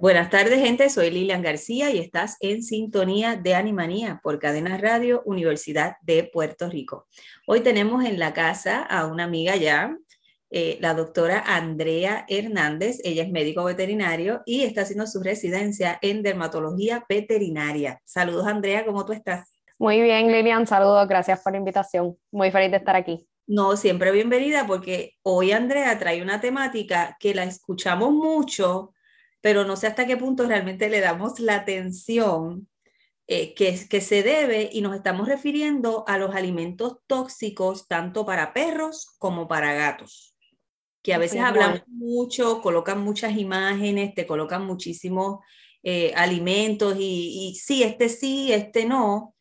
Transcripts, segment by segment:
Buenas tardes, gente. Soy Lilian García y estás en sintonía de Animanía por Cadena Radio Universidad de Puerto Rico. Hoy tenemos en la casa a una amiga ya, eh, la doctora Andrea Hernández. Ella es médico veterinario y está haciendo su residencia en dermatología veterinaria. Saludos, Andrea, ¿cómo tú estás? Muy bien, Lilian. Saludos. Gracias por la invitación. Muy feliz de estar aquí. No, siempre bienvenida porque hoy Andrea trae una temática que la escuchamos mucho pero no sé hasta qué punto realmente le damos la atención eh, que, que se debe y nos estamos refiriendo a los alimentos tóxicos tanto para perros como para gatos, que a veces hablan mucho, colocan muchas imágenes, te colocan muchísimos eh, alimentos y, sí, este sí, este no,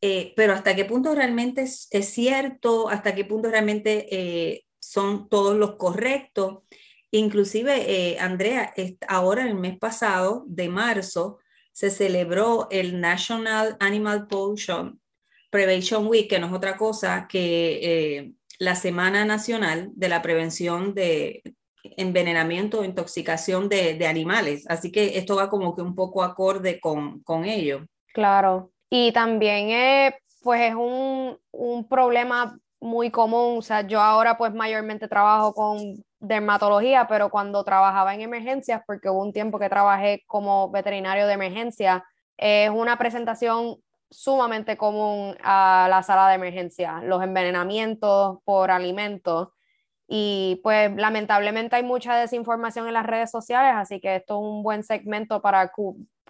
eh, pero hasta qué punto realmente es, es, cierto, hasta qué punto realmente son todos los correctos. Inclusive, eh, Andrea, ahora el mes pasado, de marzo, se celebró el National Animal Pollution Prevention Week, que no es otra cosa que eh, la Semana Nacional de la Prevención de Envenenamiento o Intoxicación de, animales. Así que esto va como que un poco acorde con, con ello. Claro, y también eh, pues es un, un problema muy común, o sea, yo ahora pues mayormente trabajo con dermatología, pero cuando trabajaba en emergencias, porque hubo un tiempo que trabajé como veterinario de emergencia, es una presentación sumamente común a la sala de emergencia, los envenenamientos por alimentos. Y pues lamentablemente hay mucha desinformación en las redes sociales, así que esto es un buen segmento para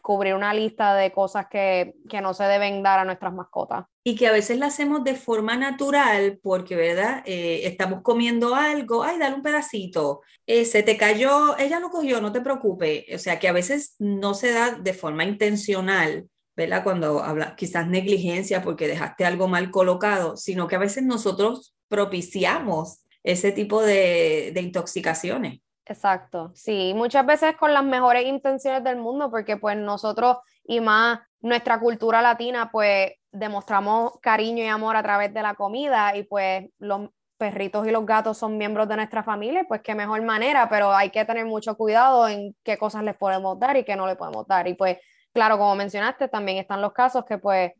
cubrir una lista de cosas que, que, no se deben dar a nuestras mascotas. Y que a veces la hacemos de forma natural porque, ¿verdad? Eh, estamos comiendo algo, ay, dale un pedacito, eh, se te cayó, ella lo cogió, no te preocupes. O sea, que a veces no se da de forma intencional. ¿verdad? Cuando habla quizás negligencia porque dejaste algo mal colocado, sino que a veces nosotros propiciamos ese tipo de, de intoxicaciones. Exacto, sí, muchas veces con las mejores intenciones del mundo, porque pues nosotros y más nuestra cultura latina, pues demostramos cariño y amor a través de la comida y pues los perritos y los gatos son miembros de nuestra familia, pues qué mejor manera, pero hay que tener mucho cuidado en qué cosas les podemos dar y qué no les podemos dar. Y pues, claro, como mencionaste, también están los casos que pues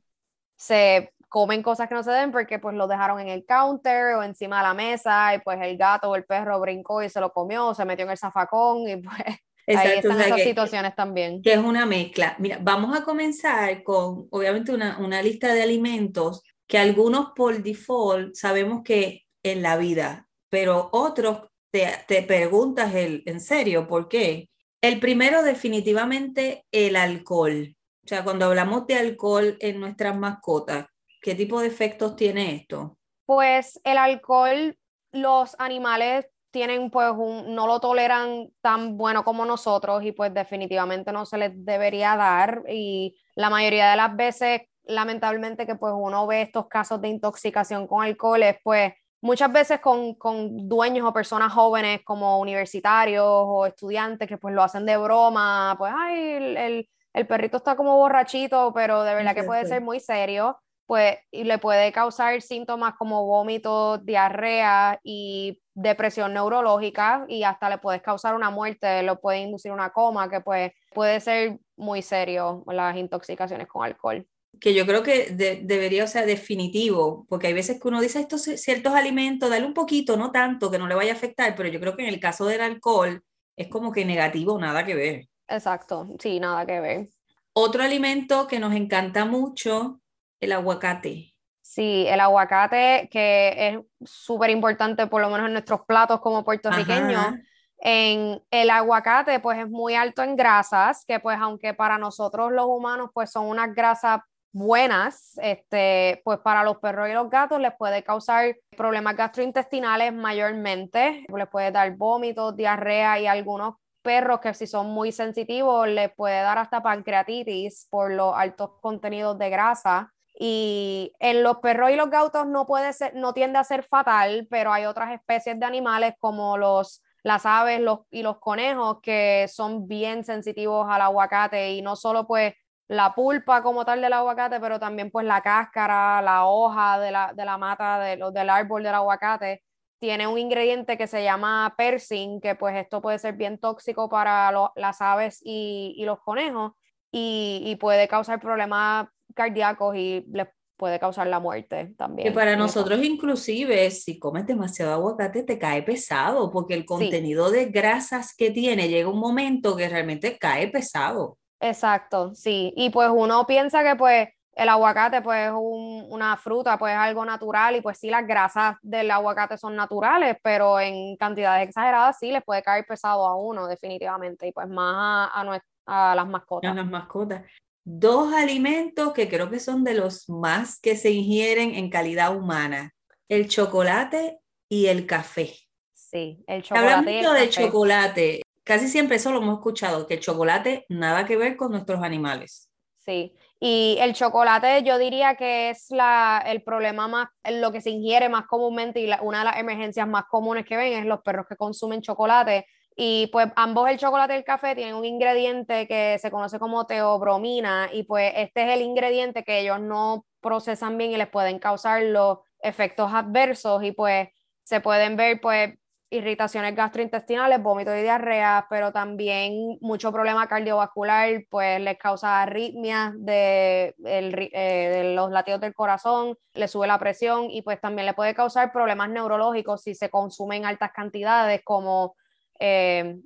se comen cosas que no se deben porque pues lo dejaron en el counter o encima de la mesa y pues el gato o el perro brincó y se lo comió o se metió en el zafacón y pues ahí están esas situaciones también. Que es una mezcla. Mira, vamos a comenzar con obviamente una, una lista de alimentos que algunos por default sabemos que en la vida, pero otros te, te preguntas el, en serio, ¿por qué? El primero definitivamente el alcohol. O sea, cuando hablamos de alcohol en nuestras mascotas, ¿Qué tipo de efectos tiene esto? Pues el alcohol, los animales tienen pues un, no lo toleran tan bueno como nosotros y pues definitivamente no se les debería dar. Y la mayoría de las veces lamentablemente que pues uno ve estos casos de intoxicación con alcohol es pues muchas veces con, con, dueños o personas jóvenes como universitarios o estudiantes que pues lo hacen de broma, pues ay, el, el, el perrito está como borrachito, pero de verdad que puede ser muy serio pues y le puede causar síntomas como vómitos, diarrea y depresión neurológica y hasta le puede causar una muerte, lo puede inducir una coma, que pues, puede ser muy serio las intoxicaciones con alcohol. Que yo creo que debería ser definitivo, porque hay veces que uno dice estos ciertos alimentos, dale un poquito, no tanto, que no le vaya a afectar, pero yo creo que en el caso del alcohol es como que negativo, nada que ver. Exacto, sí, nada que ver. Otro alimento que nos encanta mucho el aguacate. Sí, el aguacate que es súper importante, por lo menos en nuestros platos como puertorriqueños. En el aguacate, pues es muy alto en grasas, que pues aunque para nosotros los humanos, pues son unas grasas buenas, este, pues para los perros y los gatos les puede causar problemas gastrointestinales mayormente, les puede dar vómitos, diarrea y algunos perros que si son muy sensitivos les puede dar hasta pancreatitis por los altos contenidos de grasa. Y en los perros y los gatos no puede ser, no tiende a ser fatal, pero hay otras especies de animales como los las aves los, y los conejos que son bien sensitivos al aguacate y no solo pues la pulpa como tal del aguacate, pero también pues la cáscara, la hoja de la, de la mata de, del árbol del aguacate, tiene un ingrediente que se llama persin, que pues esto puede ser bien tóxico para las aves y, y los conejos y, y, puede causar problemas cardíacos y les puede causar la muerte también. Que para nosotros inclusive si comes demasiado aguacate te cae pesado porque el contenido de grasas que tiene llega un momento que realmente cae pesado. Exacto, sí. Y pues uno piensa que pues el aguacate pues es una fruta, pues es algo natural y pues sí las grasas del aguacate son naturales, pero en cantidades exageradas sí les puede caer pesado a uno definitivamente y pues más a, a, las mascotas. A las mascotas. Dos alimentos que creo que son de los más que se ingieren en calidad humana, el chocolate y el café. Sí, el chocolate. Hablando de chocolate, casi siempre eso lo hemos escuchado, que el chocolate nada que ver con nuestros animales. Sí, y el chocolate yo diría que es la, el problema más, lo que se ingiere más comúnmente y una de las emergencias más comunes que ven es los perros que consumen chocolate. Y pues ambos el chocolate y el café tienen un ingrediente que se conoce como teobromina y pues este es el ingrediente que ellos no procesan bien y les pueden causar los efectos adversos y pues se pueden ver pues irritaciones gastrointestinales, vómitos y diarrea, pero también mucho problema cardiovascular, pues les causa arritmias de, eh, de, los latidos del corazón, le sube la presión y pues también le puede causar problemas neurológicos si se consumen altas cantidades como eh,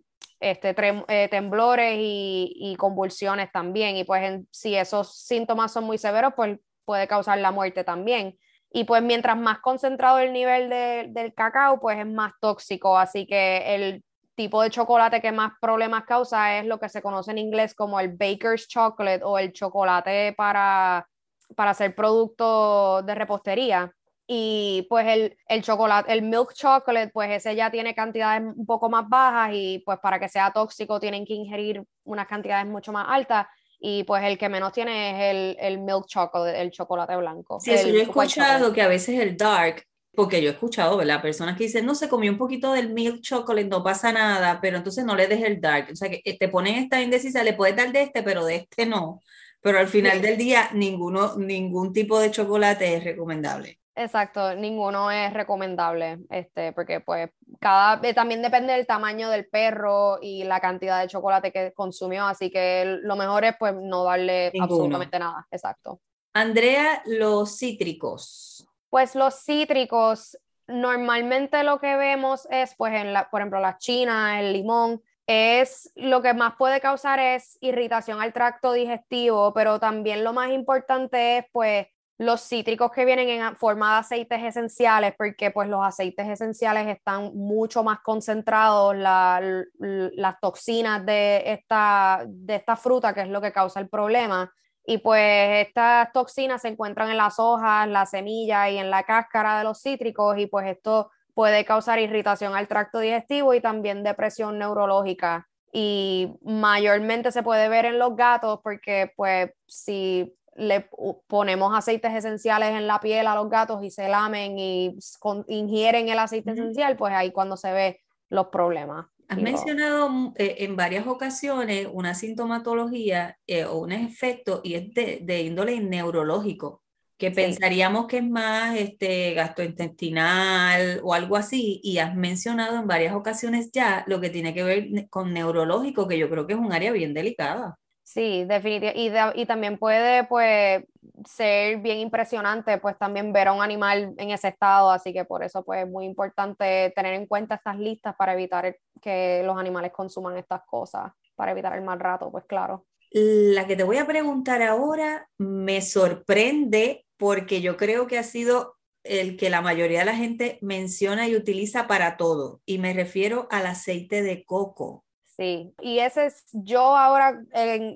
este, eh, temblores y, convulsiones también. Y pues si esos síntomas son muy severos, pues puede causar la muerte también. Y pues mientras más concentrado el nivel del cacao, pues es más tóxico. Así que el tipo de chocolate que más problemas causa es lo que se conoce en inglés como el baker's chocolate o el chocolate para, para hacer producto de repostería. Y pues el, el chocolate, el milk chocolate, pues ese ya tiene cantidades un poco más bajas y pues para que sea tóxico tienen que ingerir unas cantidades mucho más altas y pues el que menos tiene es el, el milk chocolate, el chocolate blanco. Sí, eso yo he escuchado que a veces el dark, porque yo he escuchado, ¿verdad? Personas que dicen, no, se comió un poquito del milk chocolate, no pasa nada, pero entonces no le des el dark. O sea, que te ponen esta indecisa, le puedes dar de este, pero de este no. Pero al final del día, ninguno, ningún tipo de chocolate es recomendable. Exacto, ninguno es recomendable, este, porque pues cada, eh, también depende del tamaño del perro y la cantidad de chocolate que consumió, así que lo mejor es pues no darle absolutamente nada, exacto. Andrea, los cítricos. Pues los cítricos, normalmente lo que vemos es, pues en la, por ejemplo, la china, el limón, es lo que más puede causar es irritación al tracto digestivo, pero también lo más importante es pues los cítricos que vienen en forma de aceites esenciales, porque pues los aceites esenciales están mucho más concentrados, las toxinas de esta, de esta fruta, que es lo que causa el problema. Y pues estas toxinas se encuentran en las hojas, la semilla y en la cáscara de los cítricos y pues esto puede causar irritación al tracto digestivo y también depresión neurológica. Y mayormente se puede ver en los gatos porque pues si le ponemos aceites esenciales en la piel a los gatos y se lamen y ingieren el aceite esencial, pues ahí cuando se ve los problemas. Has mencionado mm, eh, en varias ocasiones una sintomatología eh, o un efecto y es de, índole neurológico, que pensaríamos que es más este, gastrointestinal o algo así, y has mencionado en varias ocasiones ya lo que tiene que ver con neurológico, que yo creo que es un área bien delicada. Sí, definitivamente. Y, también puede pues ser bien impresionante pues también ver a un animal en ese estado, así que por eso pues es muy importante tener en cuenta estas listas para evitar que los animales consuman estas cosas, para evitar el mal rato, pues claro. La que te voy a preguntar ahora me sorprende porque yo creo que ha sido el que la mayoría de la gente menciona y utiliza para todo, y me refiero al aceite de coco. Sí, y ese es, yo ahora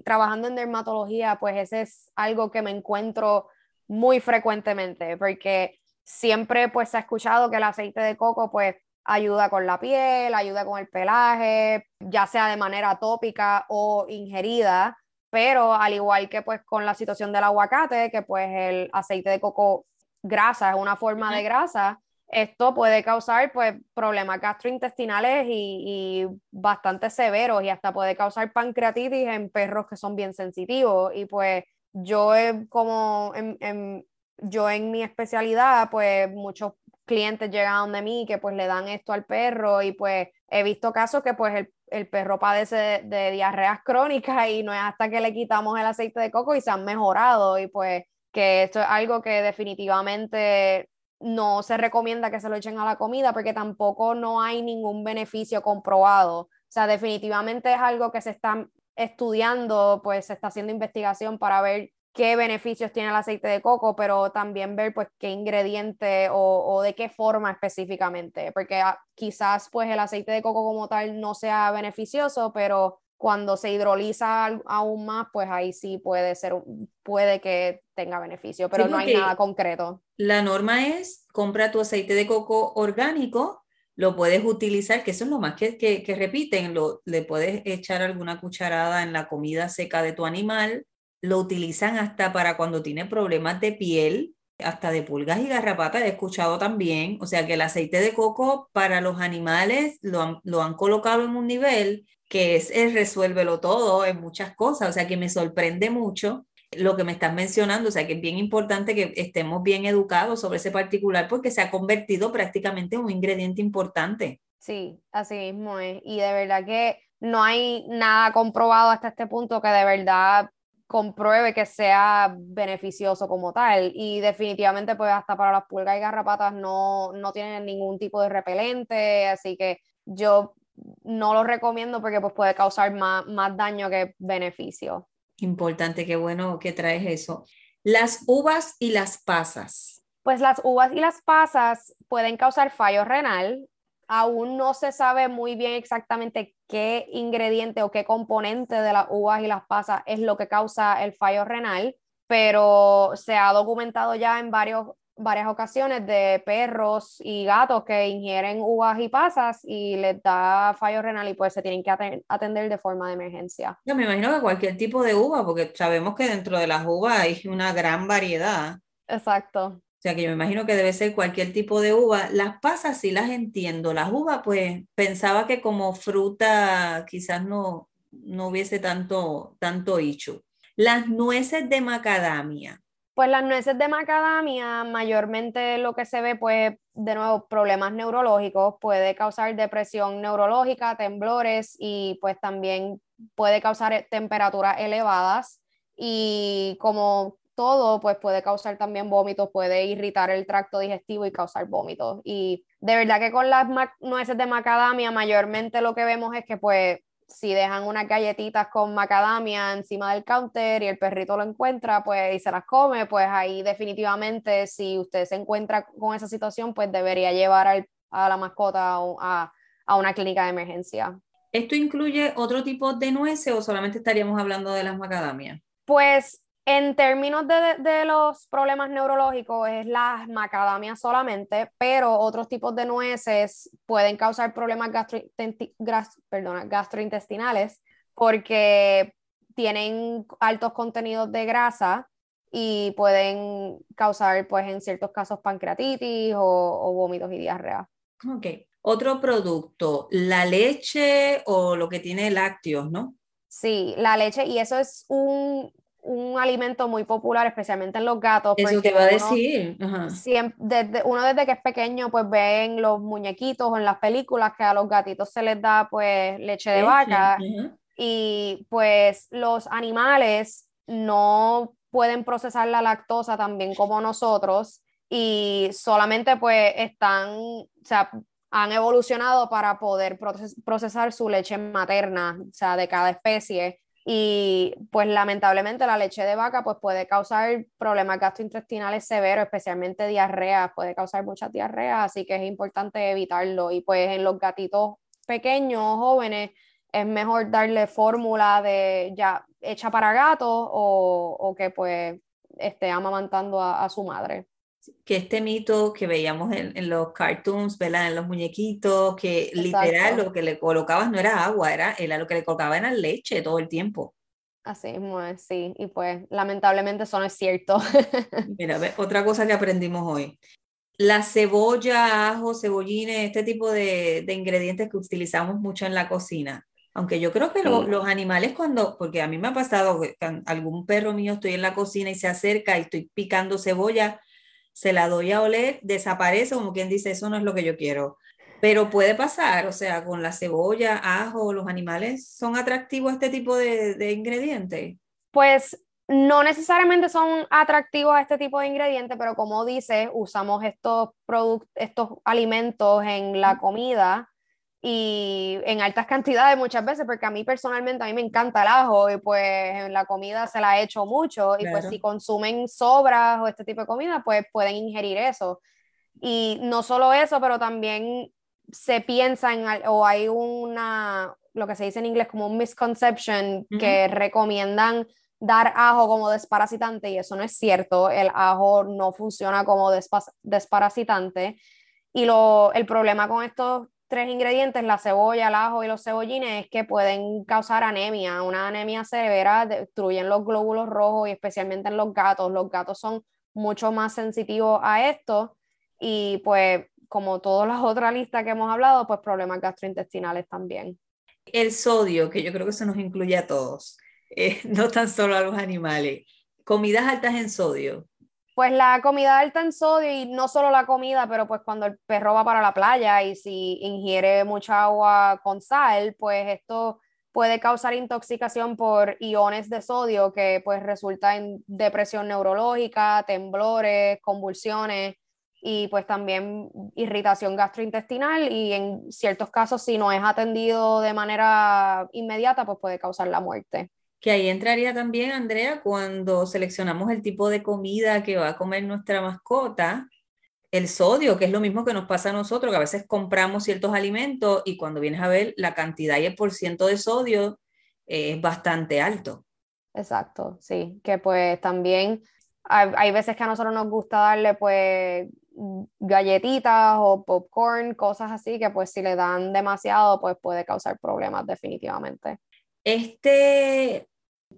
trabajando en dermatología, pues ese es algo que me encuentro muy frecuentemente, porque siempre pues se ha escuchado que el aceite de coco pues ayuda con la piel, ayuda con el pelaje, ya sea de manera tópica o ingerida, pero al igual que pues con la situación del aguacate, que pues el aceite de coco grasa es una forma de grasa, esto puede causar pues problemas gastrointestinales y, bastante severos y hasta puede causar pancreatitis en perros que son bien sensitivos. Y pues yo como en, yo en mi especialidad pues muchos clientes llegan donde mí que pues le dan esto al perro y pues he visto casos que pues el, perro padece de, de, diarreas crónicas y no es hasta que le quitamos el aceite de coco y se han mejorado. Y pues que esto es algo que definitivamente no se recomienda que se lo echen a la comida porque tampoco no hay ningún beneficio comprobado. O sea, definitivamente es algo que se está estudiando, pues se está haciendo investigación para ver qué beneficios tiene el aceite de coco, pero también ver pues qué ingrediente o, de qué forma específicamente, porque ah, quizás pues el aceite de coco como tal no sea beneficioso, pero cuando se hidroliza aún más, pues ahí sí puede ser, puede que tenga beneficio, pero no hay nada concreto. La norma es, compra tu aceite de coco orgánico, lo puedes utilizar, que eso es lo más que, que, repiten, lo, le puedes echar alguna cucharada en la comida seca de tu animal, lo utilizan hasta para cuando tiene problemas de piel, hasta de pulgas y garrapatas, he escuchado también, o sea que el aceite de coco para los animales lo han, lo han colocado en un nivel que es el resuélvelo todo en muchas cosas, o sea que me sorprende mucho lo que me estás mencionando, o sea que es bien importante que estemos bien educados sobre ese particular porque se ha convertido prácticamente en un ingrediente importante. Sí, así mismo es. Y de verdad que no hay nada comprobado hasta este punto que de verdad compruebe que sea beneficioso como tal. Y definitivamente, pues hasta para las pulgas y garrapatas no, no tienen ningún tipo de repelente, así que yo no lo recomiendo porque pues, puede causar más, más daño que beneficio. Importante, qué bueno que traes eso. Las uvas y las pasas. Pues las uvas y las pasas pueden causar fallo renal. Aún no se sabe muy bien exactamente qué ingrediente o qué componente de las uvas y las pasas es lo que causa el fallo renal, pero se ha documentado ya en varios varias ocasiones de perros y gatos que ingieren uvas y pasas y les da fallo renal y pues se tienen que atender de forma de emergencia. Yo me imagino que cualquier tipo de uva, porque sabemos que dentro de las uvas hay una gran variedad. Exacto. O sea que yo me imagino que debe ser cualquier tipo de uva. Las pasas sí las entiendo. Las uvas, pues pensaba que como fruta quizás no, no hubiese tanto, tanto hecho. Las nueces de macadamia. Pues las nueces de macadamia, mayormente lo que se ve, pues, de nuevo, problemas neurológicos, puede causar depresión neurológica, temblores y pues también puede causar eh, temperaturas elevadas y como todo, pues puede causar también vómitos, puede irritar el tracto digestivo y causar vómitos. Y de verdad que con las nueces de macadamia, mayormente lo que vemos es que pues si dejan unas galletitas con macadamia encima del counter y el perrito lo encuentra pues y se las come, pues ahí definitivamente si usted se encuentra con esa situación pues debería llevar a la mascota a, a, una clínica de emergencia. ¿Esto incluye otro tipo de nueces o solamente estaríamos hablando de las macadamias? Pues en términos de, los problemas neurológicos, es la macadamia solamente, pero otros tipos de nueces pueden causar problemas gastrointestinales porque tienen altos contenidos de grasa y pueden causar, pues, en ciertos casos, pancreatitis o, o vómitos y diarrea. Ok. Otro producto, la leche o lo que tiene lácteos, ¿no? Sí, la leche, y eso es un, un alimento muy popular, especialmente en los gatos. Eso te va a decir. desde, uno desde que es pequeño, pues ven los muñequitos o en las películas que a los gatitos se les da pues leche de vaca. Y pues los animales no pueden procesar la lactosa también como nosotros y solamente pues están, o sea, han evolucionado para poder procesar su leche materna, o sea, de cada especie y pues lamentablemente la leche de vaca pues puede causar problemas gastrointestinales severos, especialmente diarrea, puede causar muchas diarreas, así que es importante evitarlo. Y pues en los gatitos pequeños, jóvenes, es mejor darle fórmula de ya hecha para gatos o, o que pues esté amamantando a, su madre. Que este mito que veíamos en, los cartoons, ¿verdad? En los muñequitos, que literal lo que le colocabas no era agua, era, era lo que le colocaba era leche todo el tiempo. Así mismo sí, y pues lamentablemente eso no es cierto. Mira, otra cosa que aprendimos hoy. La cebolla, ajo, cebollines, este tipo de, de ingredientes que utilizamos mucho en la cocina. Aunque yo creo que los animales cuando, porque a mí me ha pasado que algún perro mío estoy en la cocina y se acerca y estoy picando cebolla, se la doy a oler, desaparece como quien dice, eso no es lo que yo quiero. Pero puede pasar, o sea, con la cebolla, ajo, los animales son atractivos a este tipo de, de ingredientes. Pues no necesariamente son atractivos a este tipo de ingredientes, pero como dice, usamos estos, estos alimentos en la comida y en altas cantidades muchas veces, porque a mí personalmente a mí me encanta el ajo y pues en la comida se la he hecho mucho y pues si consumen sobras o este tipo de comida, pues pueden ingerir eso. Y no solo eso, pero también se piensa en, o hay una, lo que se dice en inglés como un misconception, que recomiendan dar ajo como desparasitante y eso no es cierto, el ajo no funciona como desparasitante. Y lo, el problema con estos tres ingredientes, la cebolla, el ajo y los cebollines, que pueden causar anemia. Una anemia severa destruyen los glóbulos rojos y especialmente en los gatos. Los gatos son mucho más sensitivos a esto y pues como todas las otras listas que hemos hablado, pues problemas gastrointestinales también. El sodio, que yo creo que se nos incluye a todos, eh, no tan solo a los animales. Comidas altas en sodio. Pues la comida alta en sodio y no solo la comida, pero pues cuando el perro va para la playa y si ingiere mucha agua con sal, pues esto puede causar intoxicación por iones de sodio que pues resulta en depresión neurológica, temblores, convulsiones y pues también irritación gastrointestinal y en ciertos casos si no es atendido de manera inmediata pues puede causar la muerte que ahí entraría también, Andrea, cuando seleccionamos el tipo de comida que va a comer nuestra mascota, el sodio, que es lo mismo que nos pasa a nosotros, que a veces compramos ciertos alimentos y cuando vienes a ver la cantidad y el porciento de sodio es bastante alto. Exacto, sí, que pues también hay, hay, veces que a nosotros nos gusta darle pues galletitas o popcorn, cosas así, que pues si le dan demasiado pues puede causar problemas definitivamente. Este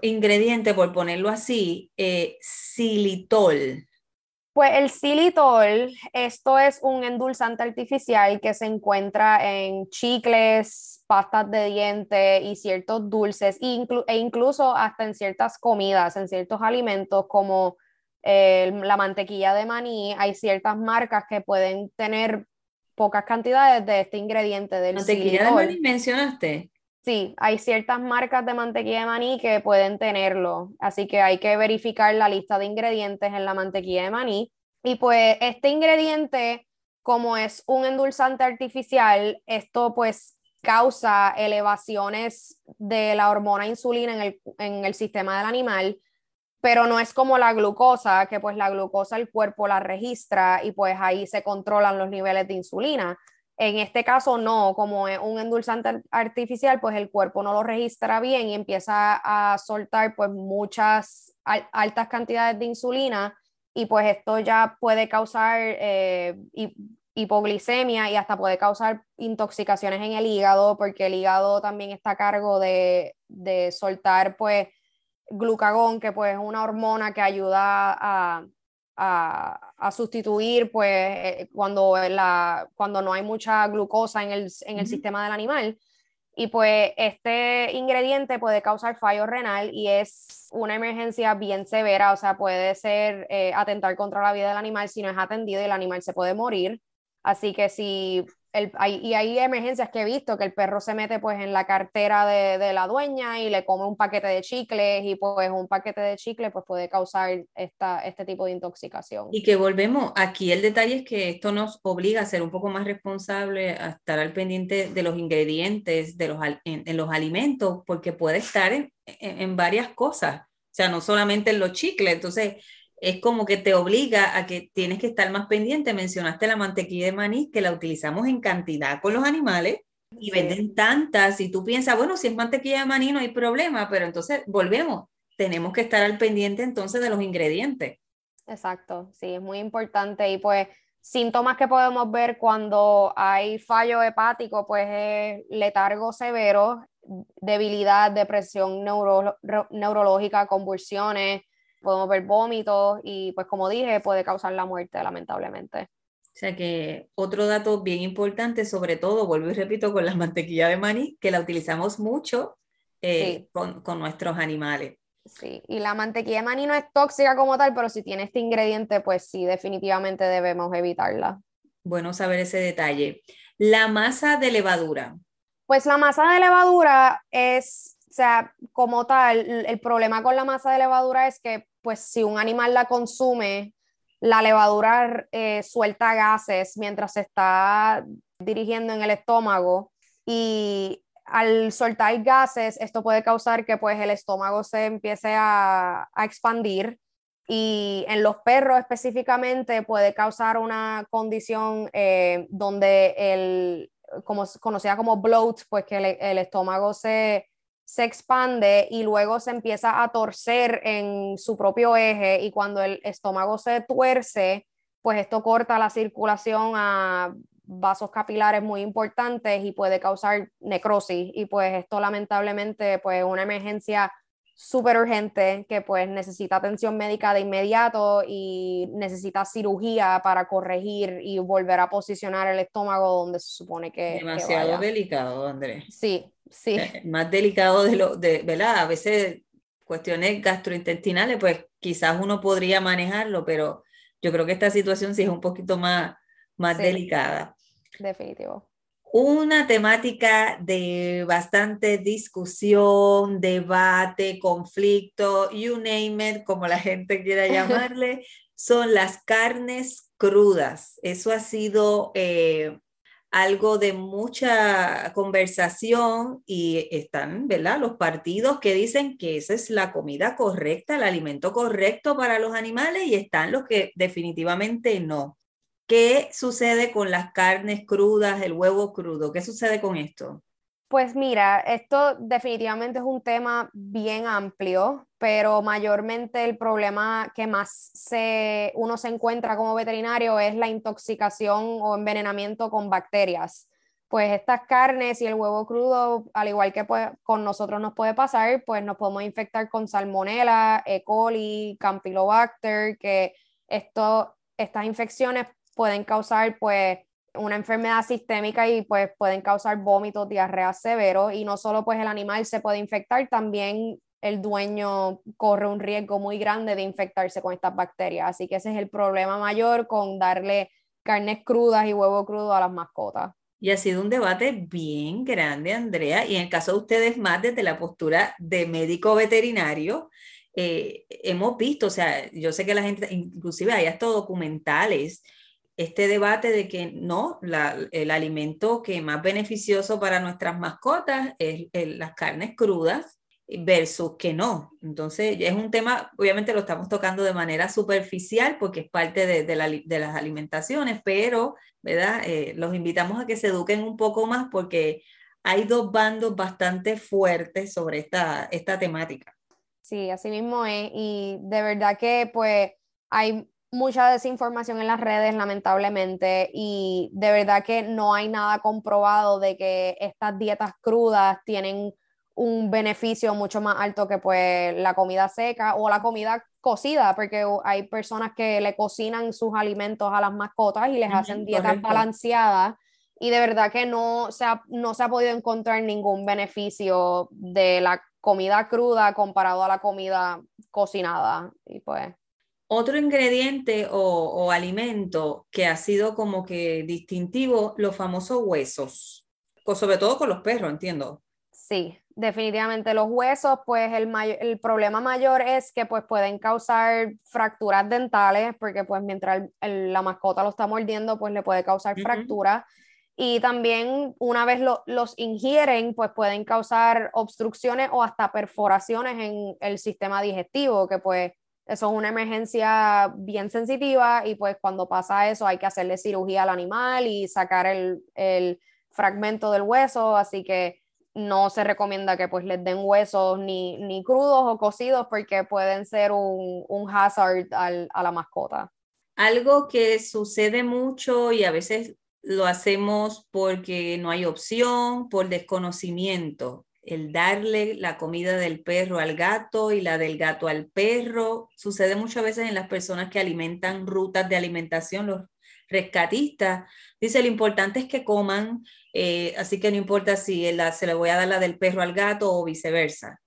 ingrediente, por ponerlo así, eh, xilitol. Pues el xilitol, esto es un endulzante artificial que se encuentra en chicles, pastas de dientes y ciertos dulces, e incluso hasta en ciertas comidas, en ciertos alimentos como eh, la mantequilla de maní. Hay ciertas marcas que pueden tener pocas cantidades de este ingrediente del mantequilla de maní mencionaste. Sí, hay ciertas marcas de mantequilla de maní que pueden tenerlo, así que hay que verificar la lista de ingredientes en la mantequilla de maní. Y pues este ingrediente, como es un endulzante artificial, esto pues causa elevaciones de la hormona insulina en el, en el sistema del animal, pero no es como la glucosa, que pues la glucosa el cuerpo la registra y pues ahí se controlan los niveles de insulina en este caso no, como es un endulzante artificial, pues el cuerpo no lo registra bien y empieza a soltar pues muchas altas cantidades de insulina y pues esto ya puede causar eh, hipoglicemia y hasta puede causar intoxicaciones en el hígado porque el hígado también está a cargo de, de soltar pues glucagón, que pues es una hormona que ayuda a, a, sustituir pues eh, cuando, la, cuando no hay mucha glucosa en el, en el sistema del animal. Y pues este ingrediente puede causar fallo renal y es una emergencia bien severa, o sea, puede ser eh, atentar contra la vida del animal si no es atendido y el animal se puede morir. Así que si y hay emergencias que he visto que el perro se mete pues en la cartera de, la dueña y le come un paquete de chicles y pues un paquete de chicles pues puede causar esta, este tipo de intoxicación. Y que volvemos, aquí el detalle es que esto nos obliga a ser un poco más responsable, a estar al pendiente de los ingredientes de los, en, los alimentos, porque puede estar en, en varias cosas, o sea, no solamente en los chicles, entonces es como que te obliga a que tienes que estar más pendiente. Mencionaste la mantequilla de maní, que la utilizamos en cantidad con los animales y venden tantas. Y tú piensas, bueno, si es mantequilla de maní no hay problema, pero entonces volvemos. Tenemos que estar al pendiente entonces de los ingredientes. Exacto, sí, es muy importante. Y pues síntomas que podemos ver cuando hay fallo hepático, pues es letargo severo, debilidad, depresión neurológica, convulsiones, podemos ver vómitos y pues como dije, puede causar la muerte lamentablemente. O sea que otro dato bien importante, sobre todo, vuelvo y repito, con la mantequilla de maní, que la utilizamos mucho eh, con, con, nuestros animales. Sí, y la mantequilla de maní no es tóxica como tal, pero si tiene este ingrediente, pues sí, definitivamente debemos evitarla. Bueno saber ese detalle. La masa de levadura. Pues la masa de levadura es o sea, como tal, el problema con la masa de levadura es que, pues, si un animal la consume, la levadura eh, suelta gases mientras se está dirigiendo en el estómago y al soltar gases, esto puede causar que pues el estómago se empiece a, expandir y en los perros específicamente puede causar una condición eh, donde el, como conocida como bloat, pues que el estómago se, se expande y luego se empieza a torcer en su propio eje y cuando el estómago se tuerce, pues esto corta la circulación a vasos capilares muy importantes y puede causar necrosis. Y pues esto lamentablemente pues una emergencia súper urgente que pues necesita atención médica de inmediato y necesita cirugía para corregir y volver a posicionar el estómago donde se supone que demasiado delicado Andrés. Sí sí. Eh, más delicado de lo de verdad a veces cuestiones gastrointestinales pues quizás uno podría manejarlo pero yo creo que esta situación sí es un poquito más más delicada. Definitivo una temática de bastante discusión, debate, conflicto, you name it, como la gente quiera llamarle, son las carnes crudas. Eso ha sido eh, algo de mucha conversación y están, ¿verdad? Los partidos que dicen que esa es la comida correcta, el alimento correcto para los animales y están los que definitivamente no. ¿Qué sucede con las carnes crudas, el huevo crudo? ¿Qué sucede con esto? Pues mira, esto definitivamente es un tema bien amplio, pero mayormente el problema que más se, uno se encuentra como veterinario es la intoxicación o envenenamiento con bacterias. Pues estas carnes y el huevo crudo, al igual que con nosotros nos puede pasar, pues nos podemos infectar con salmonella, E. coli, campylobacter, que esto, estas infecciones pueden causar pues una enfermedad sistémica y pues pueden causar vómitos, diarrea severo y no solo pues el animal se puede infectar, también el dueño corre un riesgo muy grande de infectarse con estas bacterias. Así que ese es el problema mayor con darle carnes crudas y huevo crudo a las mascotas. Y ha sido un debate bien grande, Andrea, y en el caso de ustedes más desde la postura de médico veterinario, eh, hemos visto, o sea, yo sé que la gente, inclusive hay hasta documentales este debate de que no, el alimento que más beneficioso para nuestras mascotas es, las carnes crudas versus que no. Entonces, es un tema, obviamente lo estamos tocando de manera superficial porque es parte de, las alimentaciones, pero, ¿verdad? Eh, los invitamos a que se eduquen un poco más porque hay dos bandos bastante fuertes sobre esta, esta temática. Sí, así mismo es. Y de verdad que, pues, hay mucha desinformación en las redes, lamentablemente, y de verdad que no hay nada comprobado de que estas dietas crudas tienen un beneficio mucho más alto que pues la comida seca o la comida cocida, porque hay personas que le cocinan sus alimentos a las mascotas y les hacen dietas balanceadas y de verdad que no se, ha, no se ha podido encontrar ningún beneficio de la comida cruda comparado a la comida cocinada y pues Otro ingrediente o, alimento que ha sido como que distintivo, los famosos huesos, sobre todo con los perros, entiendo. Sí, definitivamente los huesos, pues el, el problema mayor es que pues pueden causar fracturas dentales, porque pues mientras la mascota lo está mordiendo, pues le puede causar fracturas. Y también una vez los ingieren, pues pueden causar obstrucciones o hasta perforaciones en el sistema digestivo, que pues eso es una emergencia bien sensitiva y pues cuando pasa eso hay que hacerle cirugía al animal y sacar el, el fragmento del hueso, así que no se recomienda que pues les den huesos ni, ni crudos o cocidos porque pueden ser un, un hazard al, a la mascota. Algo que sucede mucho y a veces lo hacemos porque no hay opción, por desconocimiento el darle la comida del perro al gato y la del gato al perro. Sucede muchas veces en las personas que alimentan rutas de alimentación, los rescatistas. Dice, lo importante es que coman, eh, así que no importa si se le voy a dar la del perro al gato o viceversa.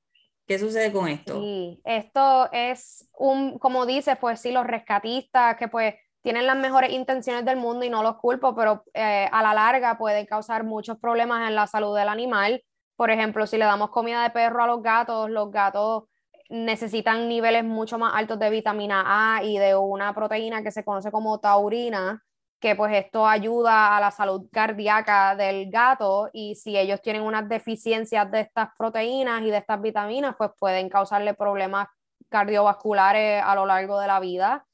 ¿Qué sucede con esto? Sí, esto es un, como dices, pues sí, los rescatistas que pues tienen las mejores intenciones del mundo y no los culpo, pero eh, a la larga pueden causar muchos problemas en la salud del animal por ejemplo, si le damos comida de perro a los gatos, los gatos necesitan niveles mucho más altos de vitamina A y de una proteína que se conoce como taurina, que pues esto ayuda a la salud cardíaca del gato y si ellos tienen unas deficiencias de estas proteínas y de estas vitaminas, pues pueden causarle problemas cardiovasculares a lo largo de la vida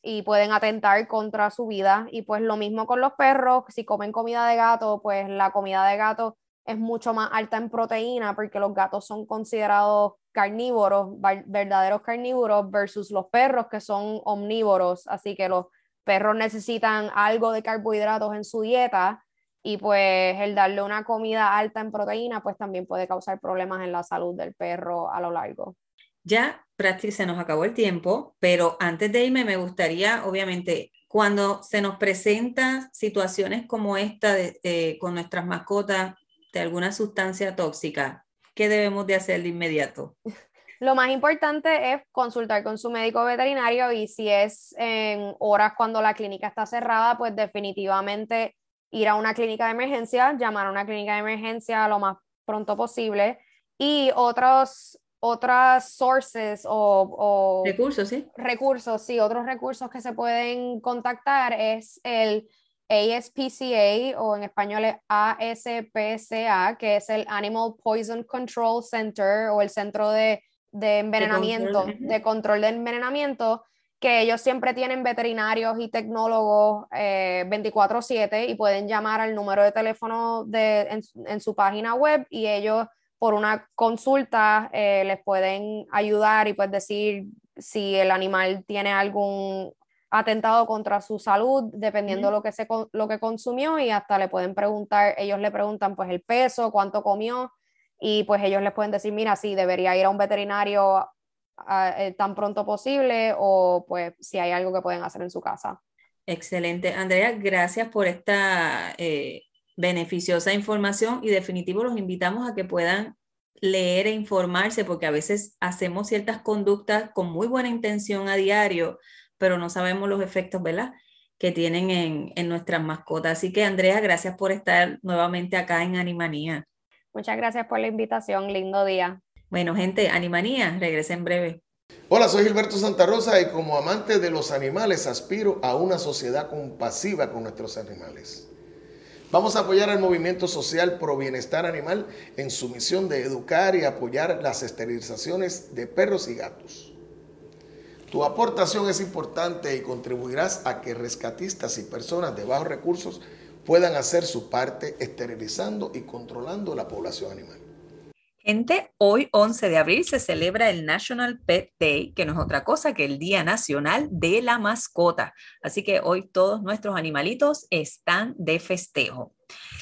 y pueden atentar contra su vida. Y pues lo mismo con los perros, si comen comida de gato, pues la comida de gato es mucho más alta en proteína porque los gatos son considerados carnívoros, verdaderos carnívoros versus los perros que son omnívoros, así que los perros necesitan algo de carbohidratos en su dieta y pues el darle una comida alta en proteína pues también puede causar problemas en la salud del perro a lo largo. Ya prácticamente se nos acabó el tiempo, pero antes de irme me gustaría, obviamente, cuando se nos presentan situaciones como esta de, con nuestras mascotas, de alguna sustancia tóxica, ¿qué debemos de hacer de inmediato? Lo más importante es consultar con su médico veterinario y si es en horas cuando la clínica está cerrada, pues definitivamente ir a una clínica de emergencia, llamar a una clínica de emergencia lo más pronto posible y otros otras sources o, o recursos, sí. Recursos, sí, otros recursos que se pueden contactar es el ASPCA o en español es ASPCA, que es el Animal Poison Control Center o el Centro de, Envenenamiento, de control, de envenenamiento, que ellos siempre tienen veterinarios y tecnólogos 24/7 eh, y pueden llamar al número de teléfono de, en, su página web y ellos por una consulta eh, les pueden ayudar y pues decir si el animal tiene algún atentado contra su salud, dependiendo lo, que se, lo que consumió y hasta le pueden preguntar, ellos le preguntan pues el peso, cuánto comió y pues ellos les pueden decir, mira, sí, debería ir a un veterinario eh, tan pronto posible o pues si hay algo que pueden hacer en su casa. Excelente. Andrea, gracias por esta eh, beneficiosa información y definitivo los invitamos a que puedan leer e informarse porque a veces hacemos ciertas conductas con muy buena intención a diario, pero no sabemos los efectos, ¿verdad? que tienen en, en nuestras mascotas. Así que Andrea, gracias por estar nuevamente acá en Animanía. Muchas gracias por la invitación, lindo día. Bueno, gente, Animanía, regresa en breve. Hola, soy Gilberto Santa Rosa y como amante de los animales aspiro a una sociedad compasiva con nuestros animales. Vamos a apoyar al movimiento social pro bienestar animal en su misión de educar y apoyar las esterilizaciones de perros y gatos. Tu aportación es importante y contribuirás a que rescatistas y personas de bajos recursos puedan hacer su parte esterilizando y controlando la población animal. Gente, hoy 11 de abril se celebra el National Pet Day, que no es otra cosa que el Día Nacional de la Mascota. Así que hoy todos nuestros animalitos están de festejo.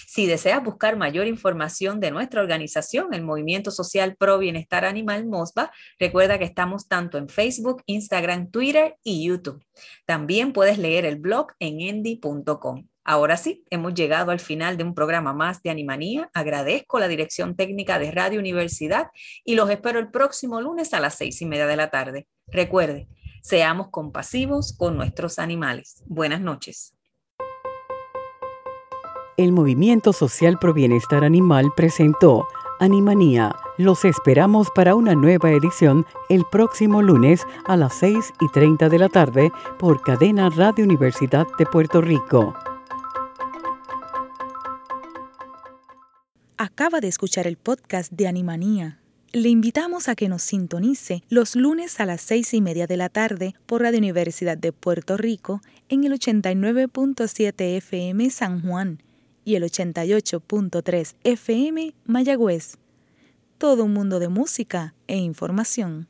Si deseas buscar mayor información de nuestra organización, el Movimiento Social Pro Bienestar Animal MOSBA, recuerda que estamos tanto en Facebook, Instagram, Twitter y YouTube. También puedes leer el blog en endy.com. Ahora sí, hemos llegado al final de un programa más de Animanía. Agradezco la dirección técnica de Radio Universidad y los espero el próximo lunes a las seis y media de la tarde. Recuerde, Seamos compasivos con nuestros animales. Buenas noches. El Movimiento Social Pro Bienestar Animal presentó Animanía. Los esperamos para una nueva edición el próximo lunes a las 6 y 30 de la tarde por Cadena Radio Universidad de Puerto Rico. Acaba de escuchar el podcast de Animanía. Le invitamos a que nos sintonice los lunes a las seis y media de la tarde por Radio Universidad de Puerto Rico en el 89.7 FM San Juan y el 88.3 FM Mayagüez. Todo un mundo de música e información.